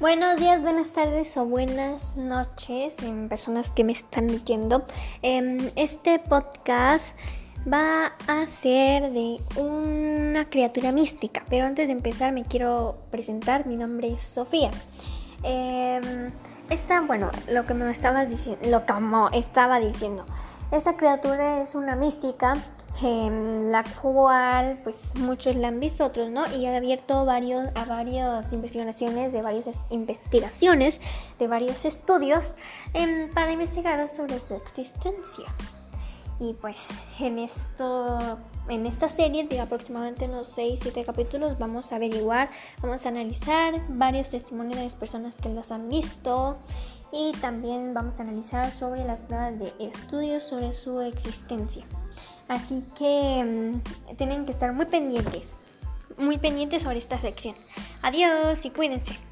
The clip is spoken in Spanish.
Buenos días, buenas tardes o buenas noches en personas que me están leyendo. Em, este podcast va a ser de una criatura mística, pero antes de empezar me quiero presentar. Mi nombre es Sofía. Em, esta, bueno, lo que me estabas diciendo, lo que estaba diciendo. Esta criatura es una mística, em, la cual pues muchos la han visto, otros no, y ha abierto varios, a varias investigaciones, de varias investigaciones, de varios estudios em, para investigar sobre su existencia. Y pues en esto, en esta serie de aproximadamente unos 6-7 capítulos vamos a averiguar, vamos a analizar varios testimonios de las personas que las han visto y también vamos a analizar sobre las pruebas de estudios sobre su existencia. Así que mm, tienen que estar muy pendientes, muy pendientes sobre esta sección. Adiós y cuídense.